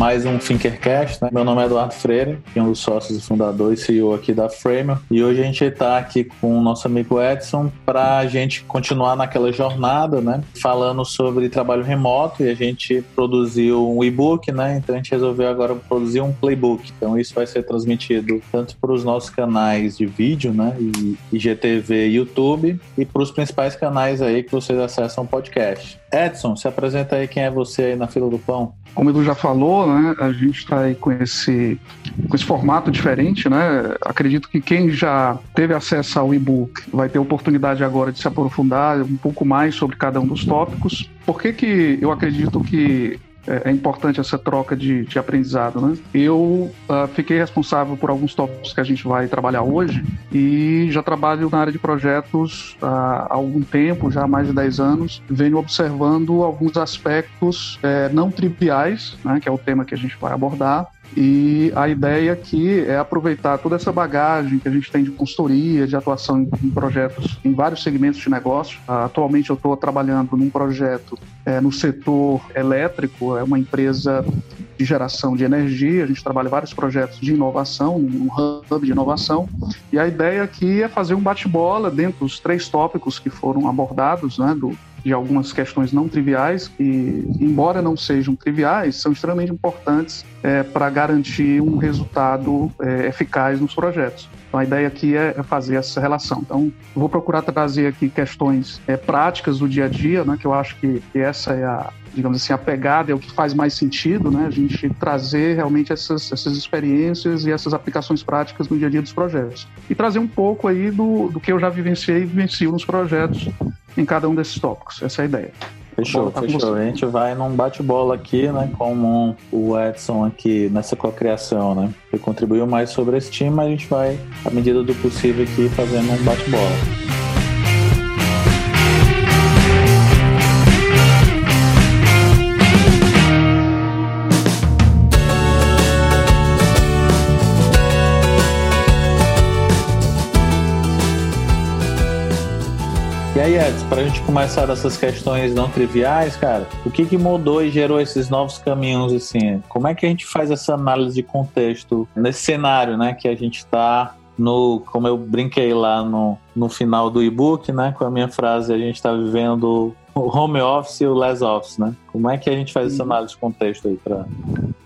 mais um Thinkercast. Né? Meu nome é Eduardo Freire, um dos sócios e fundador e CEO aqui da Framer. E hoje a gente está aqui com o nosso amigo Edson para a gente continuar naquela jornada, né? Falando sobre trabalho remoto e a gente produziu um e-book, né? Então a gente resolveu agora produzir um playbook. Então isso vai ser transmitido tanto para os nossos canais de vídeo, né? E IGTV e YouTube e para os principais canais aí que vocês acessam podcast. Edson, se apresenta aí quem é você aí na fila do pão. Como Edu já falou, né, a gente está aí com esse, com esse formato diferente, né? Acredito que quem já teve acesso ao e-book vai ter oportunidade agora de se aprofundar um pouco mais sobre cada um dos tópicos. Por que, que eu acredito que é, é importante essa troca de, de aprendizado. Né? Eu uh, fiquei responsável por alguns tópicos que a gente vai trabalhar hoje e já trabalho na área de projetos uh, há algum tempo, já há mais de 10 anos, venho observando alguns aspectos uh, não triviais, né, que é o tema que a gente vai abordar, e a ideia aqui é aproveitar toda essa bagagem que a gente tem de consultoria, de atuação em projetos em vários segmentos de negócio. Atualmente eu estou trabalhando num projeto é, no setor elétrico, é uma empresa de geração de energia, a gente trabalha vários projetos de inovação, um hub de inovação, e a ideia aqui é fazer um bate-bola dentro dos três tópicos que foram abordados, né, do, de algumas questões não triviais, que, embora não sejam triviais, são extremamente importantes é, para garantir um resultado é, eficaz nos projetos. Então, a ideia aqui é, é fazer essa relação. Então, vou procurar trazer aqui questões é, práticas do dia a dia, né, que eu acho que, que essa é a, digamos assim, a pegada é o que faz mais sentido, né? A gente trazer realmente essas, essas experiências e essas aplicações práticas no dia a dia dos projetos. E trazer um pouco aí do, do que eu já vivenciei e vivencio nos projetos em cada um desses tópicos. Essa é a ideia. Fechou, tá fechou. A gente vai num bate-bola aqui, né? Como o Edson aqui nessa cocriação, né? Ele contribuiu mais sobre esse time, mas a gente vai, à medida do possível, aqui fazendo um bate-bola. E aí, Edson, para a gente começar dessas questões não triviais, cara, o que, que mudou e gerou esses novos caminhos, assim? Como é que a gente faz essa análise de contexto nesse cenário, né, que a gente está no, como eu brinquei lá no, no final do e-book, né, com a minha frase, a gente está vivendo o home office e o less office, né? Como é que a gente faz essa uhum. análise de contexto aí para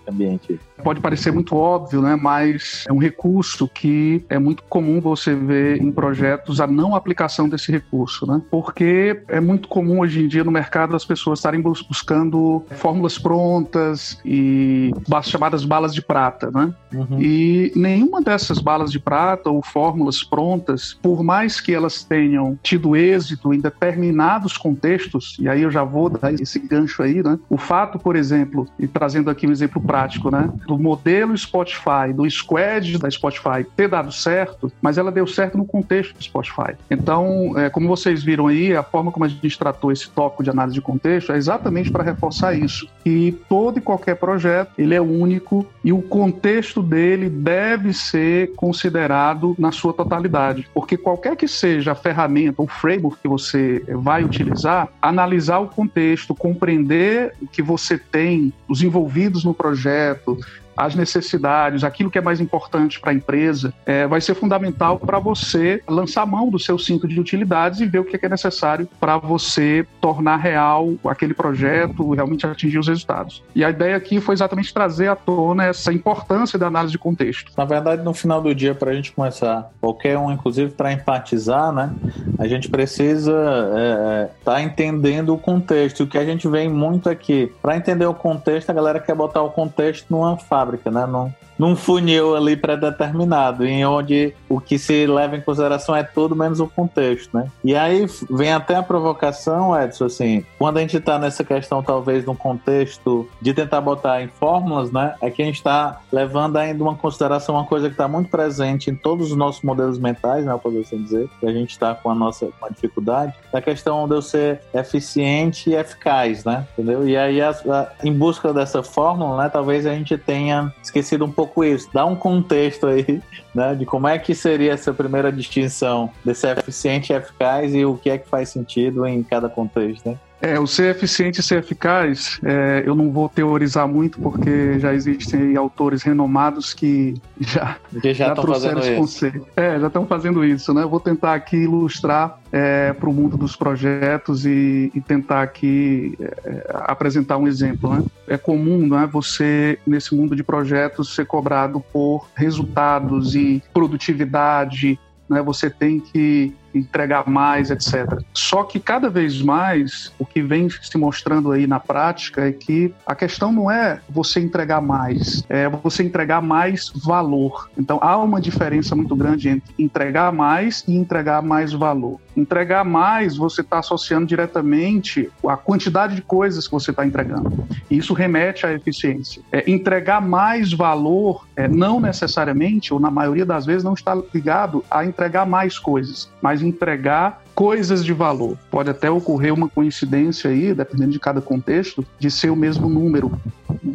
ambiente? Pode parecer muito óbvio, né? Mas é um recurso que é muito comum você ver em projetos a não aplicação desse recurso, né? Porque é muito comum hoje em dia no mercado as pessoas estarem buscando fórmulas prontas e chamadas balas de prata, né? Uhum. E nenhuma dessas balas de prata ou fórmulas prontas, por mais que elas tenham tido êxito em determinados contextos, e aí eu já vou dar esse gancho aí, né? O fato, por exemplo, e trazendo aqui um exemplo prático, né? Do modelo Spotify, do squad da Spotify ter dado certo, mas ela deu certo no contexto do Spotify. Então, é, como vocês viram aí, a forma como a gente tratou esse tópico de análise de contexto é exatamente para reforçar isso. Que todo e qualquer projeto, ele é único e o contexto dele deve ser considerado na sua totalidade. Porque qualquer que seja a ferramenta ou framework que você vai utilizar, analisar o contexto, compreender o que você tem, os envolvidos no projeto, projeto, as necessidades, aquilo que é mais importante para a empresa, é, vai ser fundamental para você lançar mão do seu cinto de utilidades e ver o que é necessário para você tornar real aquele projeto, realmente atingir os resultados. E a ideia aqui foi exatamente trazer à tona essa importância da análise de contexto. Na verdade, no final do dia, para a gente começar, qualquer um, inclusive para empatizar, né, a gente precisa estar é, é, tá entendendo o contexto. O que a gente vê muito aqui, para entender o contexto, a galera quer botar o contexto numa fábrica fábrica, né? Não, num funil ali pré-determinado, em onde o que se leva em consideração é tudo menos o contexto, né? E aí vem até a provocação, Edson, assim, quando a gente está nessa questão, talvez, num contexto de tentar botar em fórmulas, né? É que a gente está levando ainda uma consideração, uma coisa que está muito presente em todos os nossos modelos mentais, né? Posso assim dizer, que a gente está com a nossa com a dificuldade, da questão de eu ser eficiente e eficaz, né? Entendeu? E aí, a, a, em busca dessa fórmula, né? Talvez a gente tenha esquecido um pouco pouco isso. Dá um contexto aí, né, de como é que seria essa primeira distinção desse eficiente e eficaz e o que é que faz sentido em cada contexto, né? É, o ser eficiente e ser eficaz, é, eu não vou teorizar muito, porque já existem autores renomados que já, que já, já trouxeram esse conceito. É, já estão fazendo isso, né? Eu vou tentar aqui ilustrar é, para o mundo dos projetos e, e tentar aqui é, apresentar um exemplo, né? É comum, né, você, nesse mundo de projetos, ser cobrado por resultados e produtividade, né? Você tem que entregar mais, etc. Só que cada vez mais o que vem se mostrando aí na prática é que a questão não é você entregar mais, é você entregar mais valor. Então há uma diferença muito grande entre entregar mais e entregar mais valor. Entregar mais, você está associando diretamente a quantidade de coisas que você está entregando. E isso remete à eficiência. É, entregar mais valor, é, não necessariamente, ou na maioria das vezes, não está ligado a entregar mais coisas, mas entregar coisas de valor. Pode até ocorrer uma coincidência aí, dependendo de cada contexto, de ser o mesmo número.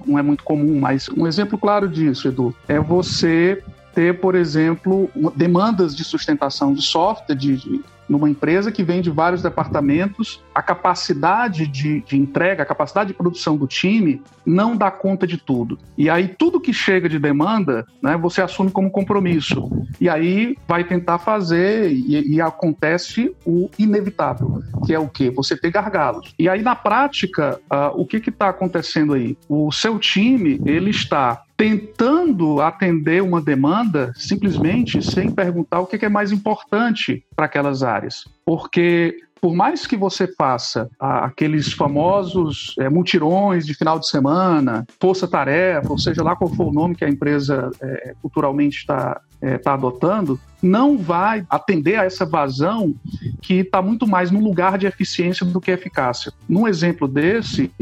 Não é muito comum, mas um exemplo claro disso, Edu, é você ter, por exemplo, demandas de sustentação de software, de, de numa empresa que vem de vários departamentos, a capacidade de, de, entrega, a capacidade de produção do time não dá conta de tudo. E aí tudo que chega de demanda, né, você assume como compromisso. E aí vai tentar fazer e, e acontece o inevitável, que é o quê? Você ter gargalos. E aí na prática, uh, o que está acontecendo aí? O seu time ele está tentando atender uma demanda simplesmente sem perguntar o que é mais importante para aquelas áreas. Porque por mais que você faça aqueles famosos é, mutirões de final de semana, força-tarefa, ou seja lá qual for o nome que a empresa é, culturalmente está é, tá adotando, não vai atender a essa vazão que está muito mais no lugar de eficiência do que eficácia. Num exemplo desse,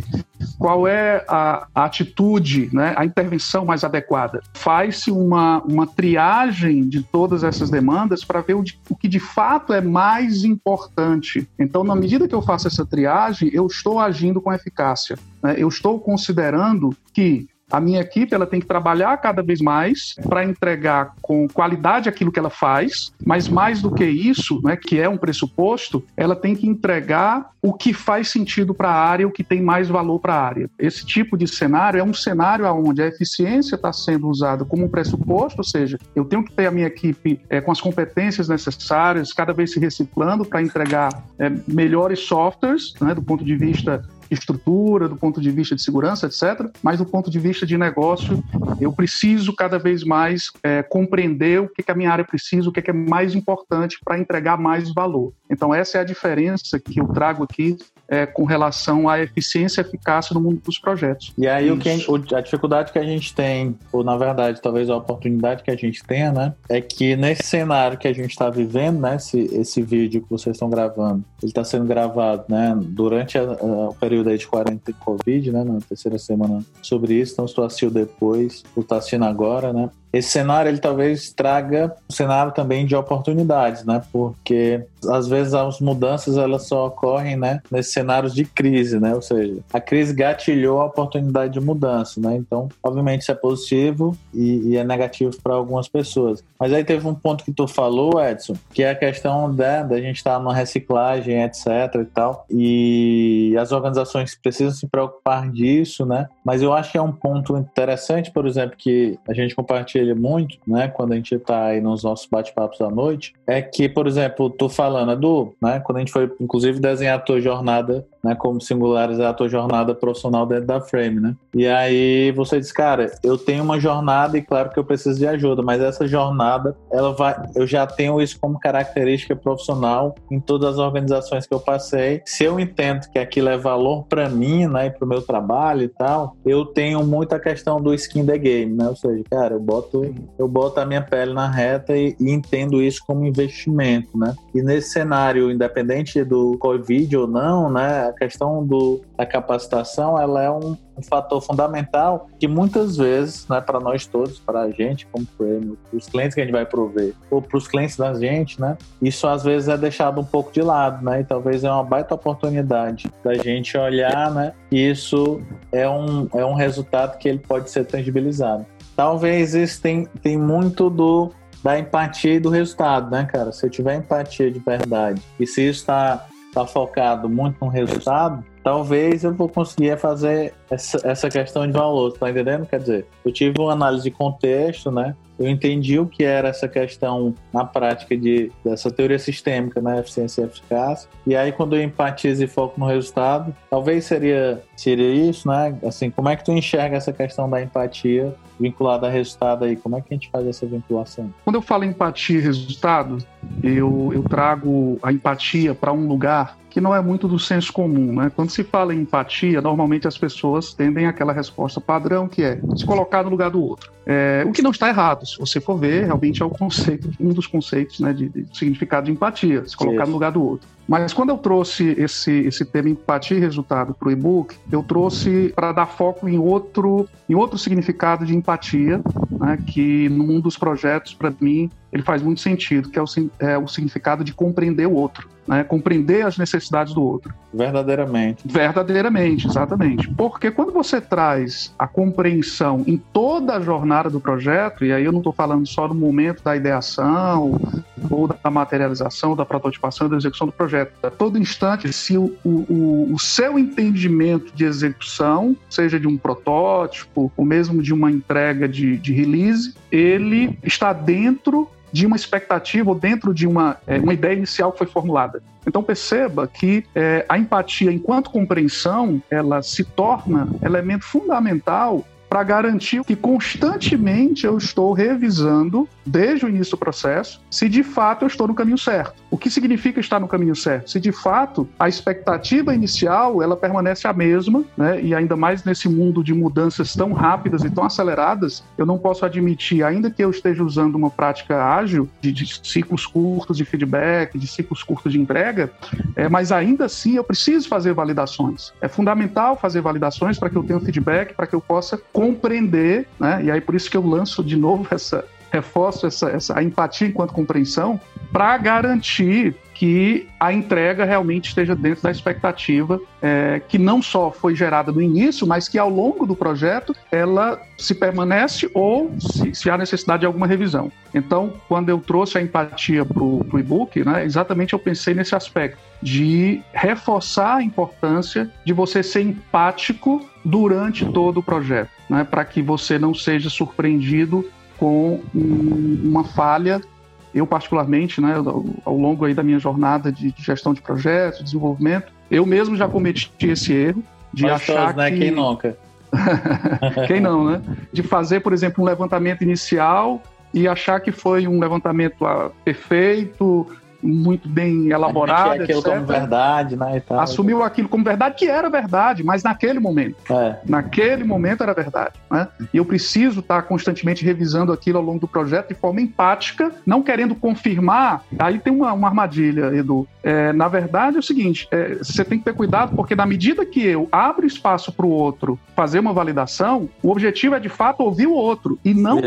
qual é a, a atitude, né, a intervenção mais adequada? Faz-se uma, uma triagem de todas essas demandas para ver o, de, o que de fato é mais importante. Então, na medida que eu faço essa triagem, eu estou agindo com eficácia. Né? Eu estou considerando que a minha equipe ela tem que trabalhar cada vez mais para entregar com qualidade aquilo que ela faz, mas mais do que isso, né, que é um pressuposto, ela tem que entregar o que faz sentido para a área, o que tem mais valor para a área. Esse tipo de cenário é um cenário onde a eficiência está sendo usada como um pressuposto, ou seja, eu tenho que ter a minha equipe é, com as competências necessárias, cada vez se reciclando para entregar é, melhores softwares, né, do ponto de vista estrutura, do ponto de vista de segurança, etc. Mas do ponto de vista de negócio, eu preciso cada vez mais é, compreender o que, que a minha área precisa, o que, que é mais importante para entregar mais valor. Então, essa é a diferença que eu trago aqui é, com relação à eficiência e eficácia no mundo dos projetos. E aí, o que, a dificuldade que a gente tem, ou na verdade, talvez a oportunidade que a gente tenha, né, é que nesse cenário que a gente está vivendo, né, esse, esse vídeo que vocês estão gravando, ele está sendo gravado né, durante a, a, o período aí de quarentena Covid, né, na terceira semana sobre isso, então se tu assistiu depois, tu está assistindo agora, né, esse cenário ele talvez traga um cenário também de oportunidades, né? Porque às vezes as mudanças elas só ocorrem, né, nesses cenários de crise, né? Ou seja, a crise gatilhou a oportunidade de mudança, né? Então, obviamente isso é positivo e, e é negativo para algumas pessoas. Mas aí teve um ponto que tu falou, Edson, que é a questão da, da gente estar tá numa reciclagem, etc e tal. E as organizações precisam se preocupar disso, né? Mas eu acho que é um ponto interessante, por exemplo, que a gente compartilha muito, né, quando a gente está aí nos nossos bate-papos à noite, é que, por exemplo, tô falando, Edu, né, quando a gente foi, inclusive, desenhar a tua jornada né, como singularizar a tua jornada profissional dentro da Frame, né? E aí você diz, cara, eu tenho uma jornada e claro que eu preciso de ajuda, mas essa jornada, ela vai, eu já tenho isso como característica profissional em todas as organizações que eu passei. Se eu entendo que aquilo é valor para mim, né, e para o meu trabalho e tal, eu tenho muita questão do skin the game, né? Ou seja, cara, eu boto, eu boto a minha pele na reta e, e entendo isso como investimento, né? E nesse cenário, independente do Covid ou não, né? Questão do, da capacitação ela é um, um fator fundamental que muitas vezes, né, para nós todos, para a gente como prêmio, os clientes que a gente vai prover, ou para os clientes da gente, né, isso às vezes é deixado um pouco de lado, né, e talvez é uma baita oportunidade da gente olhar, né, que isso é um, é um resultado que ele pode ser tangibilizado. Talvez isso tem, tem muito do da empatia e do resultado, né, cara? Se eu tiver empatia de verdade e se isso está está focado muito no resultado, talvez eu vou conseguir fazer essa, essa questão de valor, tá entendendo? Quer dizer, eu tive uma análise de contexto, né? Eu entendi o que era essa questão na prática de, dessa teoria sistêmica, né? Eficiência e eficácia. E aí, quando eu empatizo e foco no resultado, talvez seria, seria isso, né? Assim, como é que tu enxerga essa questão da empatia vinculada a resultado aí? Como é que a gente faz essa vinculação? Quando eu falo empatia e resultado, eu, eu trago a empatia para um lugar que não é muito do senso comum, né? Quando se fala em empatia, normalmente as pessoas tendem aquela resposta padrão que é se colocar no lugar do outro. É, o que não está errado, se você for ver, realmente é o conceito, um dos conceitos né, de, de significado de empatia, se colocar Isso. no lugar do outro. Mas quando eu trouxe esse, esse tema empatia e resultado para o e-book, eu trouxe para dar foco em outro, em outro significado de empatia, né, que mundo dos projetos, para mim, ele faz muito sentido, que é o, é o significado de compreender o outro né? compreender as necessidades do outro. Verdadeiramente. Verdadeiramente, exatamente. Porque quando você traz a compreensão em toda a jornada do projeto, e aí eu não estou falando só no momento da ideação, ou da materialização, da prototipação, da execução do projeto, a todo instante, se o, o, o seu entendimento de execução, seja de um protótipo, ou mesmo de uma entrega de, de release, ele está dentro de uma expectativa ou dentro de uma, é, uma ideia inicial que foi formulada. Então perceba que é, a empatia, enquanto compreensão, ela se torna elemento fundamental para garantir que constantemente eu estou revisando, desde o início do processo, se de fato eu estou no caminho certo. O que significa estar no caminho certo? Se de fato a expectativa inicial ela permanece a mesma, né? e ainda mais nesse mundo de mudanças tão rápidas e tão aceleradas, eu não posso admitir, ainda que eu esteja usando uma prática ágil, de, de ciclos curtos de feedback, de ciclos curtos de entrega, é, mas ainda assim eu preciso fazer validações. É fundamental fazer validações para que eu tenha feedback, para que eu possa compreender, né? E aí por isso que eu lanço de novo essa reforço essa, essa a empatia enquanto compreensão para garantir que a entrega realmente esteja dentro da expectativa é, que não só foi gerada no início, mas que ao longo do projeto ela se permanece ou se, se há necessidade de alguma revisão. Então, quando eu trouxe a empatia para o e-book, né, exatamente eu pensei nesse aspecto de reforçar a importância de você ser empático durante todo o projeto, né, para que você não seja surpreendido com um, uma falha eu particularmente, né, ao longo aí da minha jornada de gestão de projetos, desenvolvimento, eu mesmo já cometi esse erro de Nós achar né? que... Quem nunca? Quem não, né? De fazer, por exemplo, um levantamento inicial e achar que foi um levantamento ah, perfeito, muito bem elaborada. aquilo etc. como verdade, né? Tal, Assumiu aquilo como verdade, que era verdade, mas naquele momento. É. Naquele momento era verdade. Né? E eu preciso estar constantemente revisando aquilo ao longo do projeto de forma empática, não querendo confirmar. Aí tem uma, uma armadilha, Edu. É, na verdade, é o seguinte: é, você tem que ter cuidado, porque na medida que eu abro espaço para o outro fazer uma validação, o objetivo é de fato ouvir o outro e não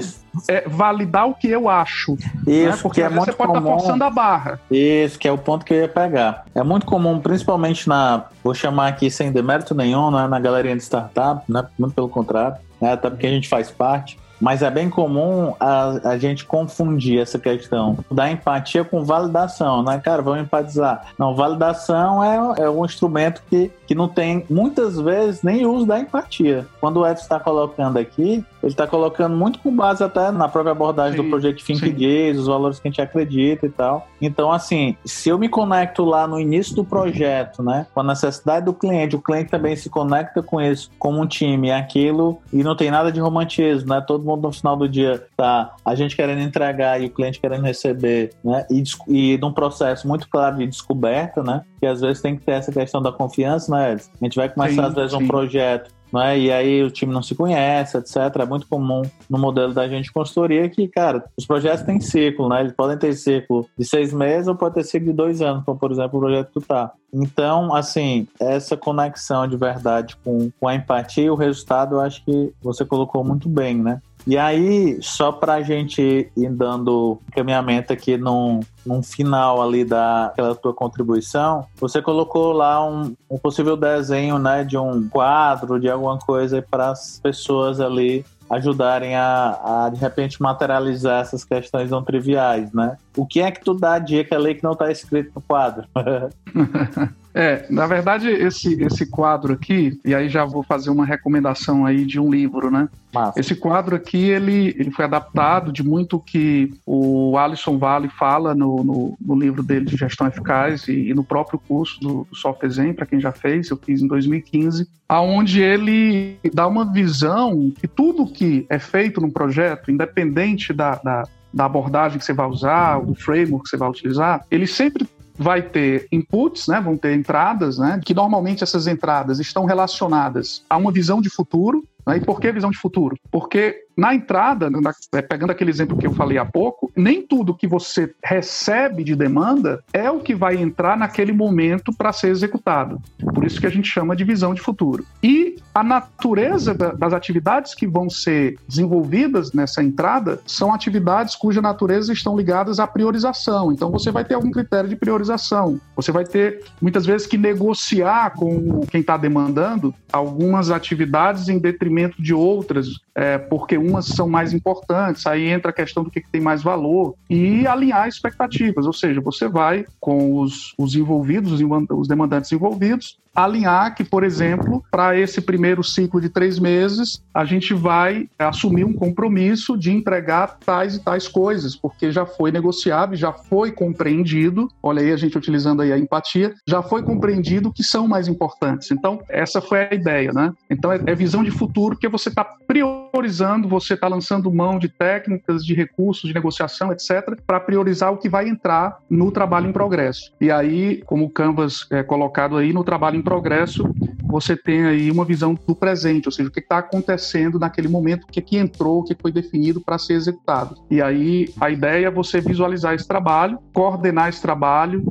é, validar o que eu acho. Né? Isso, né? porque é muito você pode estar forçando a barra. Isso, que é o ponto que eu ia pegar. É muito comum, principalmente na, vou chamar aqui sem demérito nenhum, né, na galerinha de startup, né, muito pelo contrário, né, até porque a gente faz parte. Mas é bem comum a, a gente confundir essa questão da empatia com validação, né? Cara, vamos empatizar. Não, validação é, é um instrumento que, que não tem, muitas vezes, nem uso da empatia. Quando o Edson está colocando aqui, ele está colocando muito com base até na própria abordagem sim, do Project Think Gaze, os valores que a gente acredita e tal. Então, assim, se eu me conecto lá no início do projeto, né, com a necessidade do cliente, o cliente também se conecta com isso como um time, aquilo, e não tem nada de romantismo, né? Todo mundo no final do dia tá a gente querendo entregar e o cliente querendo receber, né? E, e num processo muito claro de descoberta, né? Que às vezes tem que ter essa questão da confiança, né? A gente vai começar, sim, às vezes, sim. um projeto né? E aí o time não se conhece, etc. É muito comum no modelo da gente consultoria que, cara, os projetos têm ciclo, né? Eles podem ter ciclo de seis meses ou pode ter ciclo de dois anos, como por exemplo o projeto que tu tá. Então, assim, essa conexão de verdade com, com a empatia e o resultado, eu acho que você colocou muito bem, né? E aí, só para a gente ir dando caminhamento aqui num, num final ali daquela tua contribuição, você colocou lá um, um possível desenho né, de um quadro, de alguma coisa para as pessoas ali ajudarem a, a, de repente, materializar essas questões não triviais, né? O que é que tu dá dica ali que não está escrito no quadro? É, na verdade, esse, esse quadro aqui, e aí já vou fazer uma recomendação aí de um livro, né? Massa. Esse quadro aqui, ele, ele foi adaptado de muito que o Alisson Vale fala no, no, no livro dele de gestão eficaz e, e no próprio curso do, do Software Zen, para quem já fez, eu fiz em 2015, aonde ele dá uma visão que tudo que é feito num projeto, independente da, da da abordagem que você vai usar, do framework que você vai utilizar, ele sempre vai ter inputs, né, vão ter entradas, né, que normalmente essas entradas estão relacionadas a uma visão de futuro. Né, e por que visão de futuro? Porque na entrada, na, é, pegando aquele exemplo que eu falei há pouco, nem tudo que você recebe de demanda é o que vai entrar naquele momento para ser executado. Por isso que a gente chama de visão de futuro. E a natureza da, das atividades que vão ser desenvolvidas nessa entrada são atividades cuja natureza estão ligadas à priorização. Então você vai ter algum critério de priorização. Você vai ter muitas vezes que negociar com quem está demandando algumas atividades em detrimento de outras, é, porque umas são mais importantes, aí entra a questão do que, que tem mais valor, e alinhar expectativas, ou seja, você vai com os, os envolvidos, os demandantes envolvidos, alinhar que, por exemplo, para esse primeiro ciclo de três meses, a gente vai assumir um compromisso de entregar tais e tais coisas, porque já foi negociado, já foi compreendido, olha aí a gente utilizando aí a empatia, já foi compreendido que são mais importantes. Então, essa foi a ideia, né? Então, é, é visão de futuro, que você está priorizando, você está lançando mão de técnicas, de recursos, de negociação, etc., para priorizar o que vai entrar no trabalho em progresso. E aí, como o Canvas é colocado aí, no trabalho progresso, você tem aí uma visão do presente, ou seja, o que está acontecendo naquele momento, o que, que entrou, o que foi definido para ser executado. E aí a ideia é você visualizar esse trabalho, coordenar esse trabalho,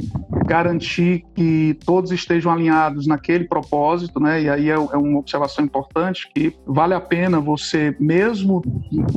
garantir que todos estejam alinhados naquele propósito, né? E aí é, é uma observação importante que vale a pena você, mesmo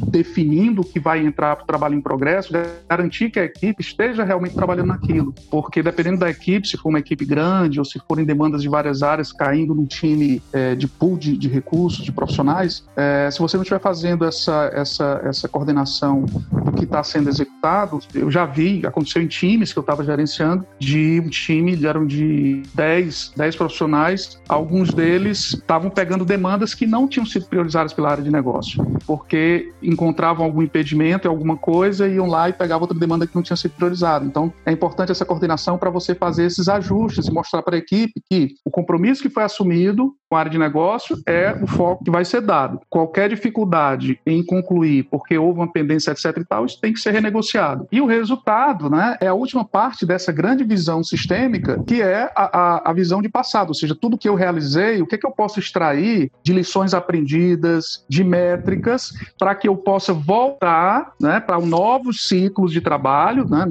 definindo o que vai entrar para o trabalho em progresso, garantir que a equipe esteja realmente trabalhando naquilo, porque dependendo da equipe, se for uma equipe grande ou se forem demandas de várias áreas caindo num time é, de pool de, de, recursos, de profissionais, é, se você não estiver fazendo essa, essa, essa coordenação do que está sendo executado, eu já vi, aconteceu em times que eu estava gerenciando, de um time, eram de 10, 10 profissionais, alguns deles estavam pegando demandas que não tinham sido priorizadas pela área de negócio, porque encontravam algum impedimento alguma coisa, iam lá e pegavam outra demanda que não tinha sido priorizada. Então, é importante essa coordenação para você fazer esses ajustes e mostrar para a equipe que o compromisso que foi assumido com a área de negócio é o foco que vai ser dado. Qualquer dificuldade em concluir, porque houve uma pendência, etc e tal, isso tem que ser renegociado. E o resultado, né, é a última parte dessa grande visão sistêmica, que é a, a, a visão de passado, ou seja, tudo que eu realizei, o que, é que eu posso extrair de lições aprendidas, de métricas, para que eu possa voltar né, para novos ciclos de trabalho, né,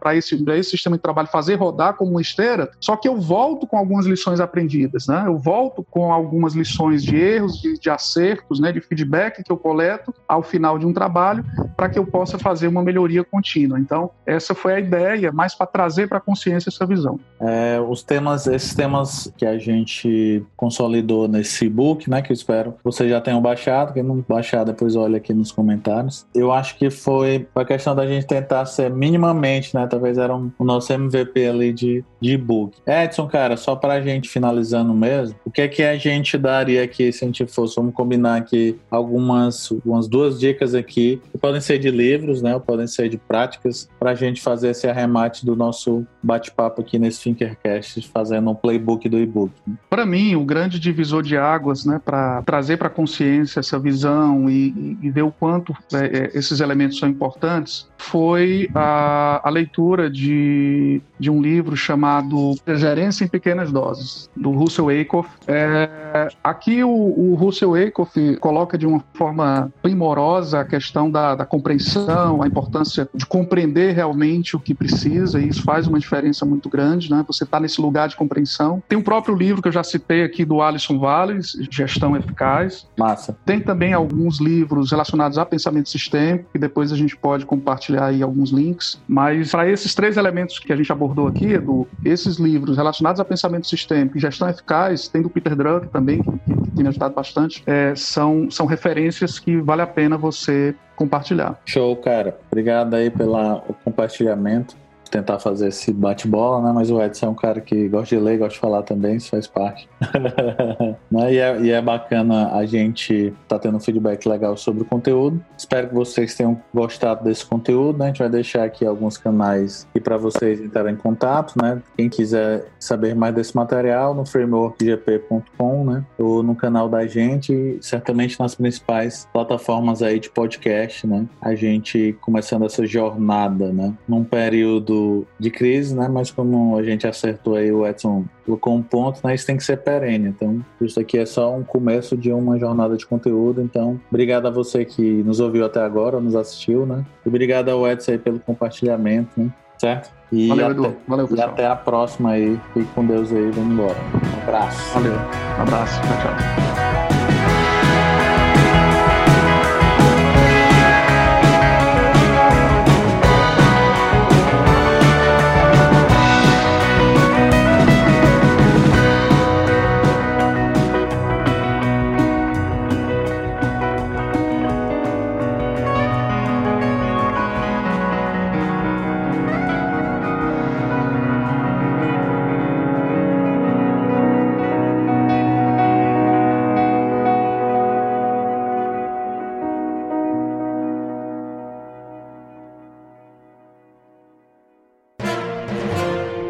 para esse, esse sistema de trabalho fazer rodar como uma esteira, só que eu volto com algumas lições aprendidas, né? Eu volto com algumas lições de erros, de, de acertos, né, de feedback que eu coleto ao final de um trabalho, para que eu possa fazer uma melhoria contínua. Então, essa foi a ideia, mais para trazer para a consciência essa visão. É, os temas, esses temas que a gente consolidou nesse e-book, né, que eu espero vocês já tenham baixado, quem não baixar depois olha aqui nos comentários. Eu acho que foi a questão da gente tentar ser minimamente, né, talvez era um, o nosso MVP ali de, de e-book. Edson, cara, só para a gente finalizando mesmo, o que é que a gente daria aqui se a gente fosse, vamos combinar aqui algumas, umas duas dicas aqui, que podem ser de livros, né, ou podem ser de práticas, para a gente fazer esse arremate do nosso bate-papo aqui nesse Thinkercast, fazendo um playbook do e-book. Para mim, o grande divisor de águas, né, para trazer para a consciência essa visão e, e ver o quanto é, é, esses elementos são importantes, foi a, a leitura de, de um livro chamado Gerência em Pequenas Doses, do Russell Aikoff. É, aqui o, o Russell Aikoff coloca de uma forma primorosa a questão da, da compreensão, a importância de compreender realmente o que precisa, e isso faz uma diferença muito grande, né? Você está nesse lugar de compreensão. Tem o próprio livro que eu já citei aqui do Alisson Valles, Gestão Eficaz. Massa. Tem também alguns livros relacionados a pensamento sistêmico, que depois a gente pode compartilhar aí alguns links. Mas para esses três elementos que a gente abordou aqui, Edu, esses livros relacionados a pensamento sistêmico e gestão eficaz, tem do Peter Drucker também, que, que tem me ajudado bastante, é, são, são referências que vale a pena você compartilhar. Show, cara. Obrigado aí pelo compartilhamento. Tentar fazer esse bate-bola, né? Mas o Edson é um cara que gosta de ler, gosta de falar também, isso faz parte. né? e, é, e é bacana a gente tá tendo um feedback legal sobre o conteúdo. Espero que vocês tenham gostado desse conteúdo, né? A gente vai deixar aqui alguns canais e para vocês entrarem em contato, né? Quem quiser saber mais desse material no frameworkgp.com, né? Ou no canal da gente, certamente nas principais plataformas aí de podcast, né? A gente começando essa jornada, né? Num período de crise, né? Mas como a gente acertou aí, o Edson colocou um ponto, né? Isso tem que ser perene. Então, isso aqui é só um começo de uma jornada de conteúdo. Então, obrigado a você que nos ouviu até agora, nos assistiu, né? E obrigado ao Edson aí pelo compartilhamento, né? Certo? E Valeu, até, Edu. Valeu, pessoal. E até a próxima aí. Fique com Deus aí. Vamos embora. Um abraço. Valeu. Um abraço. Tchau, tchau.